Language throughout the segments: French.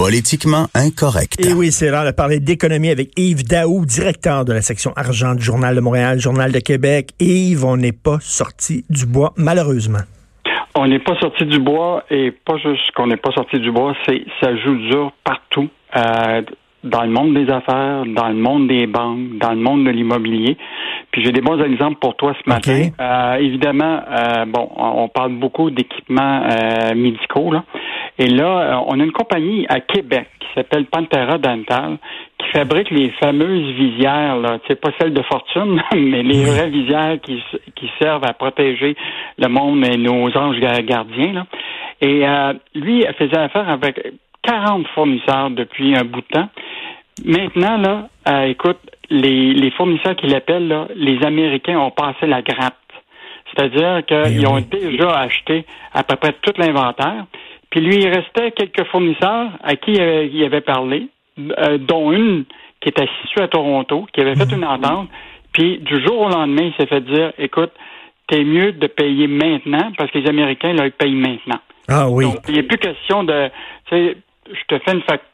Politiquement incorrect. Et oui, c'est l'heure de parler d'économie avec Yves Daou, directeur de la section argent du Journal de Montréal, Journal de Québec. Yves, on n'est pas sorti du bois, malheureusement. On n'est pas sorti du bois et pas juste qu'on n'est pas sorti du bois, c'est ça joue dur partout. Euh, dans le monde des affaires, dans le monde des banques, dans le monde de l'immobilier. Puis j'ai des bons exemples pour toi ce matin. Euh, évidemment, euh, bon, on parle beaucoup d'équipements euh, médicaux. Là. Et là, on a une compagnie à Québec qui s'appelle Pantera Dental qui fabrique les fameuses visières, là, c'est pas celles de fortune, mais les vraies visières qui, qui servent à protéger le monde et nos anges gardiens. Là. Et lui, il faisait affaire avec 40 fournisseurs depuis un bout de temps. Maintenant, là, euh, écoute, les, les fournisseurs qui l'appellent, là, les Américains ont passé la gratte. C'est-à-dire qu'ils eh ont déjà acheté à peu près tout l'inventaire. Puis lui, il restait quelques fournisseurs à qui il avait parlé, euh, dont une qui était située à Toronto, qui avait fait mhm. une entente. Puis du jour au lendemain, il s'est fait dire, écoute, t'es mieux de payer maintenant parce que les Américains, là, ils payent maintenant. Ah oui. Donc, il n'est plus question de, tu sais, je te fais une, facture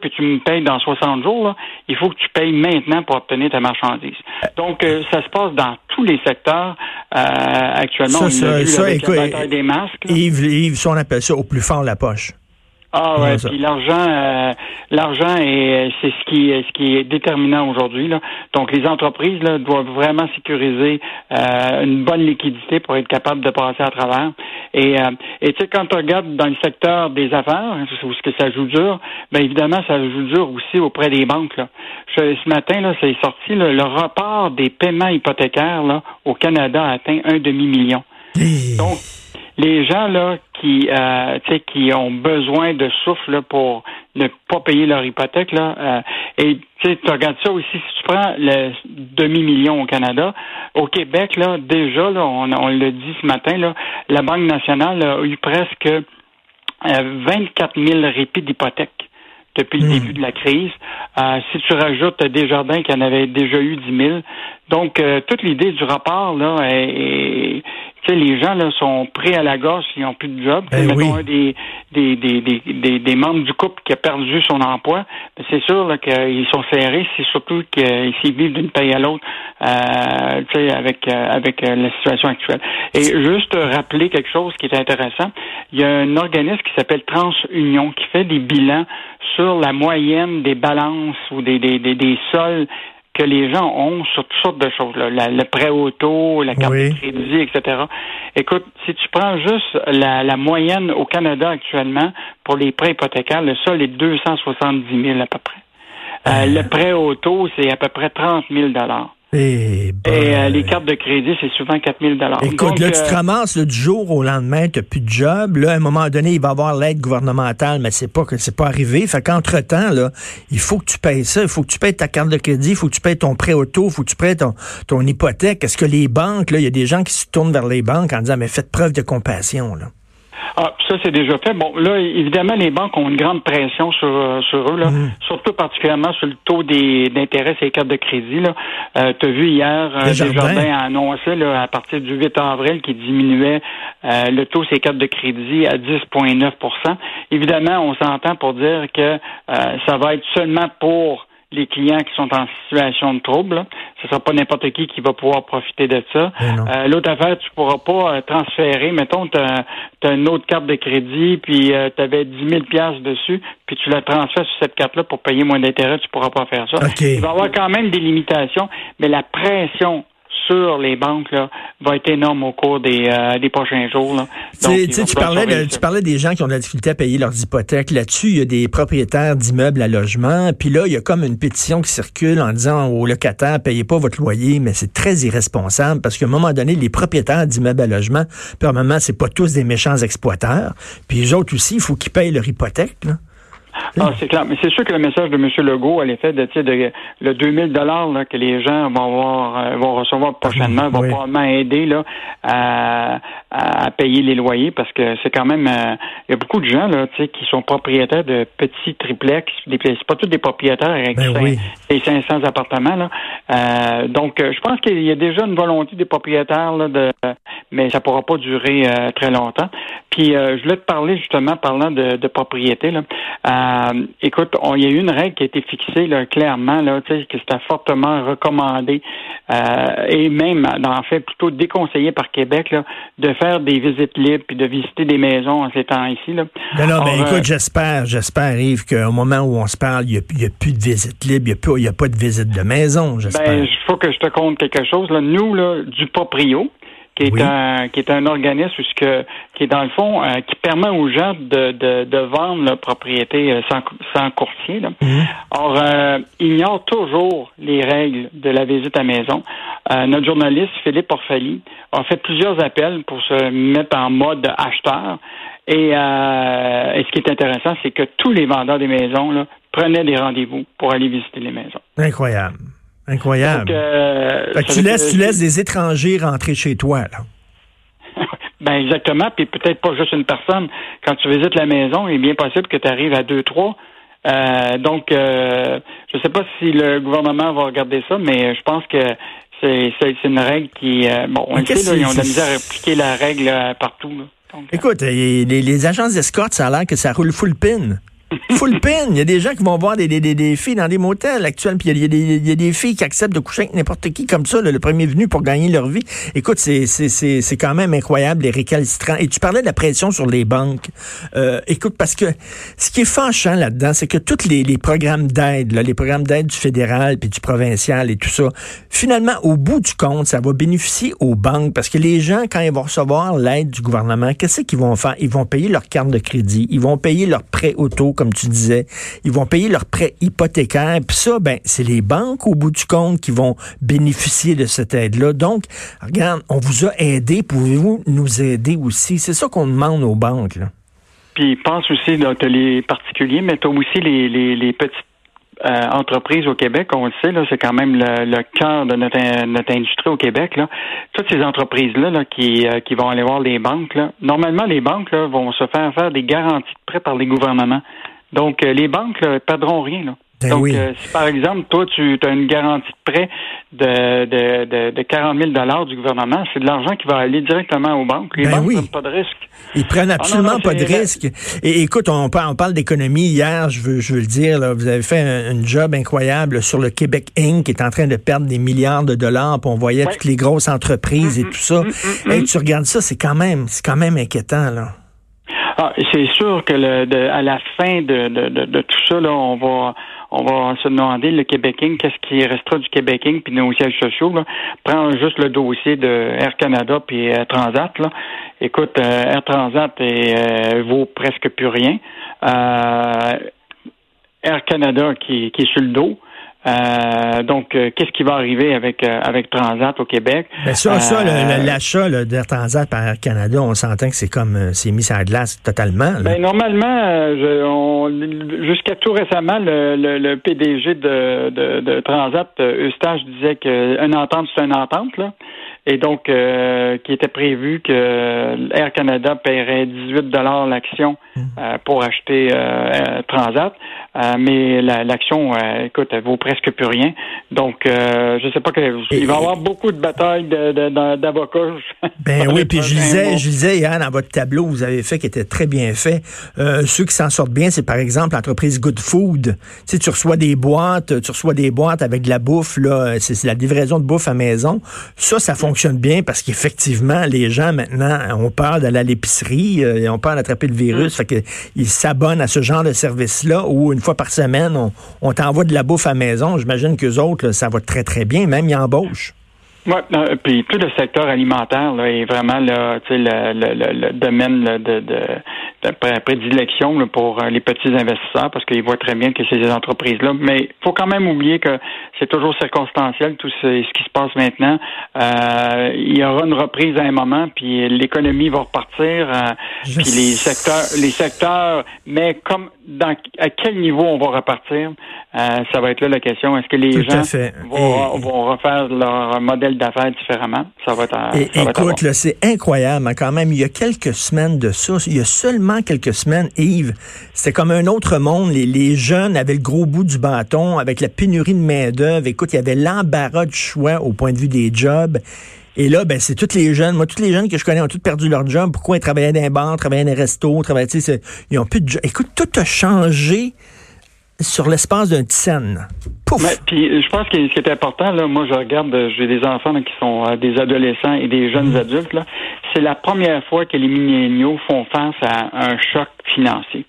puis tu me payes dans 60 jours, il faut que tu payes maintenant pour obtenir ta marchandise. Donc, euh, ça se passe dans tous les secteurs euh, actuellement. Ça, ça, ça écoute, des masques. Yves, Yves, si on appelle ça au plus fort la poche. Ah ouais, puis l'argent, euh, l'argent est c'est ce qui est ce qui est déterminant aujourd'hui là. Donc les entreprises là doivent vraiment sécuriser euh, une bonne liquidité pour être capable de passer à travers. Et euh, et tu sais quand on regarde dans le secteur des affaires où ce que ça joue dur, bien évidemment ça joue dur aussi auprès des banques là. ce matin là, c'est sorti le report des paiements hypothécaires là au Canada a atteint un demi million. Donc les gens là qui euh, qui ont besoin de souffle pour ne pas payer leur hypothèque là euh, et tu regardes ça aussi si tu prends le demi million au Canada au Québec là déjà là on, on l'a dit ce matin là la Banque nationale a eu presque 24 euh, 000 répits d'hypothèque depuis le hmm. début de la crise. Euh, si tu rajoutes Desjardins qui en avait déjà eu 10 000. Donc, toute l'idée du rapport, là, est, sais, les gens là, sont pris à la gorge s'ils n'ont plus de job. Ben mettons un des, des, des, des, des, membres du couple qui a perdu son emploi, ben, c'est sûr qu'ils sont serrés, c'est surtout qu'ils vivent d'une paye à l'autre euh, avec, euh, avec euh, la situation actuelle. Et juste rappeler quelque chose qui est intéressant, il y a un organisme qui s'appelle TransUnion qui fait des bilans sur la moyenne des balances ou des, des, des, des sols que les gens ont sur toutes sortes de choses, là, le prêt auto, la carte de crédit, etc. Écoute, si tu prends juste la, la, moyenne au Canada actuellement pour les prêts hypothécaires, le sol est 270 000 à peu près. Euh, le prêt auto, c'est à peu près 30 000 et, Et euh, les cartes de crédit, c'est souvent 4 000 Écoute, là, tu te euh, ramasses du jour au lendemain, tu n'as plus de job. Là, à un moment donné, il va y avoir l'aide gouvernementale, mais c'est pas que c'est pas arrivé. Fait qu'entre-temps, là, il faut que tu payes ça. Il faut que tu payes ta carte de crédit, il faut que tu payes ton prêt auto, il faut que tu payes ton, ton hypothèque. Est-ce que les banques, là, il y a des gens qui se tournent vers les banques en disant, mais faites preuve de compassion, là. Ah, ça, c'est déjà fait. Bon, là, évidemment, les banques ont une grande pression sur, euh, sur eux, là, mm. surtout particulièrement sur le taux d'intérêt sur les cartes de crédit. Là. Euh, tu as vu hier, euh, Desjardins a annoncé là, à partir du 8 avril qu'il diminuait euh, le taux les cartes de crédit à 10,9% Évidemment, on s'entend pour dire que ça va être seulement pour les clients qui sont en situation de trouble. Ce ne sera pas n'importe qui qui va pouvoir profiter de ça. Euh, l'autre affaire, tu pourras pas euh, transférer. Mettons, tu as, une autre carte de crédit, puis euh, tu avais 10 000 dessus, puis tu la transfères sur cette carte-là pour payer moins d'intérêt, tu pourras pas faire ça. Il va y avoir quand même des limitations, mais la pression sur les banques là, va être énorme au cours des, euh, des prochains jours. Là. tu, parlais tu parlais des gens qui ont de la difficulté à payer leurs hypothèques. Là-dessus, il y a des propriétaires d'immeubles à logement. Puis là, il y a comme une pétition qui circule en disant aux locataires, payez pas votre loyer, mais c'est très irresponsable parce qu'à un moment donné, les propriétaires d'immeubles à logement, moment, c'est pas tous des méchants exploiteurs. Puis les autres aussi, il faut qu'ils payent leur hypothèque. Là. Ah, c'est clair. Mais c'est sûr que le message de M. Legault à l'effet de, de le 2000 dollars que les gens vont avoir, euh, vont recevoir prochainement va probablement aider là, à, à, payer les loyers parce que c'est quand même euh, il y a beaucoup de gens là, qui sont propriétaires de petits triplex. C'est pas tous des propriétaires avec ben 500 appartements. Là. Euh, donc, je pense qu'il y a déjà une volonté des propriétaires là, de mais ça pourra pas durer très longtemps. Puis je voulais te parler justement parlant de, de propriété. Là. Euh, écoute, il y a eu une règle qui a été fixée là, clairement, là, que c'était fortement recommandé euh, et même, en fait, plutôt déconseillé par Québec là, de faire des visites libres puis de visiter des maisons en ces temps ici. Là. Non, non, mais écoute, j'espère, j'espère, Yves, qu'au moment où on se parle, il n'y a, plus de visites libres, il n'y a, pas de visite de maison, j'espère. Ben, il faut que je te compte quelque chose. Là. Nous, là, du proprio, qui est un qui est un organisme que, qui est dans le fond euh, qui permet aux gens de, de, de vendre leur propriété euh, sans, sans courtier. Là. Mhm. Or, euh, ignore toujours les règles de la visite à maison. notre journaliste Philippe Orfali a fait plusieurs appels pour se mettre en mode acheteur. Et, et ce qui est intéressant, c'est que tous les vendeurs des maisons là, prenaient des rendez-vous pour aller visiter les maisons. Incroyable. Incroyable. Euh, tu, laisses, tu laisses des étrangers rentrer chez toi, là. ben exactement, puis peut-être pas juste une personne. Quand tu visites la maison, il est bien possible que tu arrives à deux, trois. Euh, donc, euh, je ne sais pas si le gouvernement va regarder ça, mais je pense que c'est une règle qui... bon, on sait, là, ils ont de la misère à appliquer la règle partout. Écoute, les, les agences d'escorte, ça a l'air que ça roule full pin. Full pin. Il y a des gens qui vont voir des, des, des, filles dans des motels actuels, puis il y, a, des, il y a des filles qui acceptent de coucher avec n'importe qui comme ça, le premier venu pour gagner leur vie. Écoute, c'est quand même incroyable, les récalcitrants. Et tu parlais de la pression sur les banques. Euh, écoute, parce que ce qui est fâchant là-dedans, c'est que tous les, les programmes d'aide, les programmes d'aide du fédéral puis du provincial et tout ça, finalement, au bout du compte, ça va bénéficier aux banques parce que les gens, quand ils vont recevoir l'aide du gouvernement, qu'est-ce qu'ils vont faire? Ils vont payer leur carte de crédit, ils vont payer leur prêt auto, comme tu disais. Ils vont payer leurs prêts hypothécaires. Puis ça, ben, c'est les banques, au bout du compte, qui vont bénéficier de cette aide-là. Donc, regarde, on vous a aidé. Pouvez-vous nous aider aussi? C'est ça qu'on demande aux banques. Là. Puis pense aussi, tu les particuliers, mais as aussi les, les, petites euh, entreprises au Québec, on le sait, c'est quand même le, cœur de notre, notre, industrie au Québec. Toutes ces entreprises-là là, qui, euh, qui vont aller voir les banques, là, normalement, les banques là, vont se faire faire des garanties de prêts par les gouvernements. Donc, euh, les banques ne perdront rien. Là. Ben Donc, euh, si par exemple, toi, tu as une garantie de prêt de, de, de, 40 000 du gouvernement, c'est de l'argent qui va aller directement aux banques. Les ben banques ne prennent pas de risque. Ils prennent ah absolument pas de risque. Et écoute, on parle, on parle d'économie. Hier, je veux, je veux le dire, là, vous avez fait un, job incroyable sur le Québec Inc. qui est en train de perdre des milliards de dollars. Puis on voyait toutes les grosses entreprises et mm-hmm. tout ça. Mm-hmm. Et tu regardes ça, c'est quand même, c'est quand même inquiétant, là. Ah, c'est sûr que le, à la fin de, de, de, tout ça, là, on va on va se demander le Québécois, qu'est-ce qui restera du Québécois puis nos sièges sociaux. Là. Prends juste le dossier de Air Canada puis Air Transat. Là. Écoute, euh, Air Transat est, euh, vaut presque plus rien. Euh, Air Canada qui, qui est sur le dos. Euh, donc, euh, qu'est-ce qui va arriver avec euh, avec Transat au Québec? Ben ça, ça, l'achat d'Air Transat par Canada, on s'entend que c'est comme c'est mis à glace totalement. Ben, normalement, jusqu'à tout récemment, le, le, PDG de, de, de Transat, Eustache, disait qu'une entente, c'est une entente là et donc euh, qui était prévu que Air Canada paierait 18 dollars l'action euh, pour acheter euh, Transat, mais l'action, écoute, elle vaut presque plus rien. Donc, je sais pas que il va y avoir beaucoup de batailles d'avocats. ben oui, puis je disais, je disais hier dans votre tableau, vous avez fait qui était très bien fait. ceux qui s'en sortent bien, c'est par exemple l'entreprise Good Food. Tu sais, tu reçois des boîtes, tu reçois des boîtes avec de la bouffe là, c'est la livraison de bouffe à maison. Ça, ça fonctionne fonctionne bien parce qu'effectivement, les gens maintenant ont peur d'aller à l'épicerie, euh, ils ont peur d'attraper le virus, mm. fait qu'ils s'abonnent à ce genre de service-là où une fois par semaine, on, t'envoie de la bouffe à maison. J'imagine qu'eux autres, ça va très, très bien, même ils embauchent. Oui, puis tout le secteur alimentaire là, est vraiment là, le, le, le, domaine de, de, prédilection pour euh, les petits investisseurs parce qu'ils voient très bien que c'est ces entreprises-là. Mais il faut quand même oublier que c'est toujours circonstanciel tout ce, qui se passe maintenant. Euh, il y aura une reprise à un moment, puis l'économie va repartir, euh, puis les secteurs, les secteurs, mais comme dans à quel niveau on va repartir, ça va être là la question. Est-ce que les gens vont, refaire leur modèle d'affaires différemment? Ça va être. écoute, c'est incroyable quand même. Il y a quelques semaines de ça, il y a seulement quelques semaines, Yves, c'était comme un autre monde. Les, jeunes avaient le gros bout du bâton avec la pénurie de main-d'œuvre. Écoute, il y avait l'embarras du choix au point de vue des jobs. Et là, ben, c'est toutes les jeunes. Moi, tous les jeunes que je connais ont tous perdu leur job. Pourquoi ils travaillaient dans les bars, travaillaient dans les restos, travaillaient, ils ont plus de job. Écoute, tout a changé sur l'espace d'un scène. Pouf! puis je pense que ce qui est important, là, moi je regarde, j'ai des enfants qui sont euh, des adolescents et des jeunes mmh. adultes, là. C'est la première fois que les milléniaux font face à un choc financier.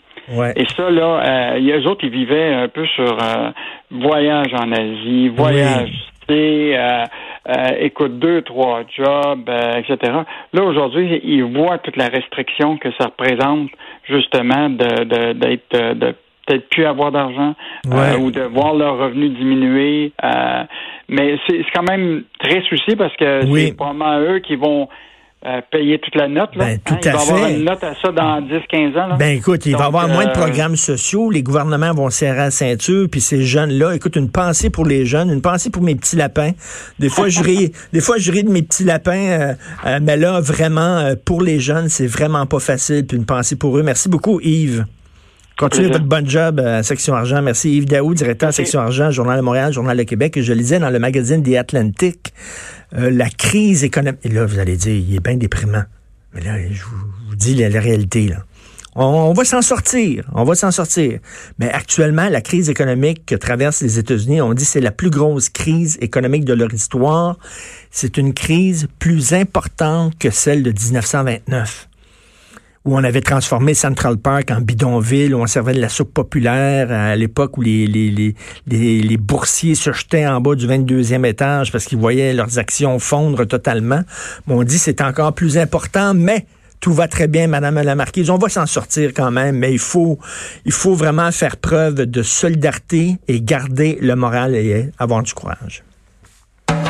Et ça, là, euh, eux autres, ils vivaient un peu sur euh, voyage en Asie, voyage, euh, euh, écoute, deux, trois jobs, etc. Là, aujourd'hui, ils voient toute la restriction que ça représente, justement, de d'être de, peut-être plus avoir d'argent ou de voir leurs revenus diminuer. mais c'est quand même très souci parce que c'est probablement eux qui vont payer toute la note. Là. Ben, tout hein, il va fait. avoir une note à ça dans 10-15 ans. Là. Ben écoute, il va y avoir moins de euh, programmes sociaux, les gouvernements vont serrer la ceinture, puis ces jeunes-là, écoute, une pensée pour les jeunes, une pensée pour mes petits lapins. Des fois, je ris, des fois, je ris de mes petits lapins, euh, euh, mais là, vraiment, pour les jeunes, c'est vraiment pas facile, puis une pensée pour eux. Merci beaucoup, Yves. Continuez votre bon job à Section Argent. Merci Yves Daou, directeur Section Argent, Journal de Montréal, Journal de Québec. Je lisais dans le magazine The Atlantic euh, la crise économique. Et là, vous allez dire, il est bien déprimant. Mais là, je vous, dis la, réalité. Là. On, va s'en sortir. On va s'en sortir. Mais actuellement, la crise économique que traversent les États-Unis, on dit c'est la plus grosse crise économique de leur histoire. C'est une crise plus importante que celle de 1929 où on avait transformé Central Park en bidonville, où on servait de la soupe populaire à l'époque où les, les, les, les, boursiers se jetaient en bas du 22e étage parce qu'ils voyaient leurs actions fondre totalement. on dit c'est encore plus important, mais tout va très bien, Madame la Marquise. On va s'en sortir quand même, mais il faut, il faut vraiment faire preuve de solidarité et garder le moral et avoir du courage.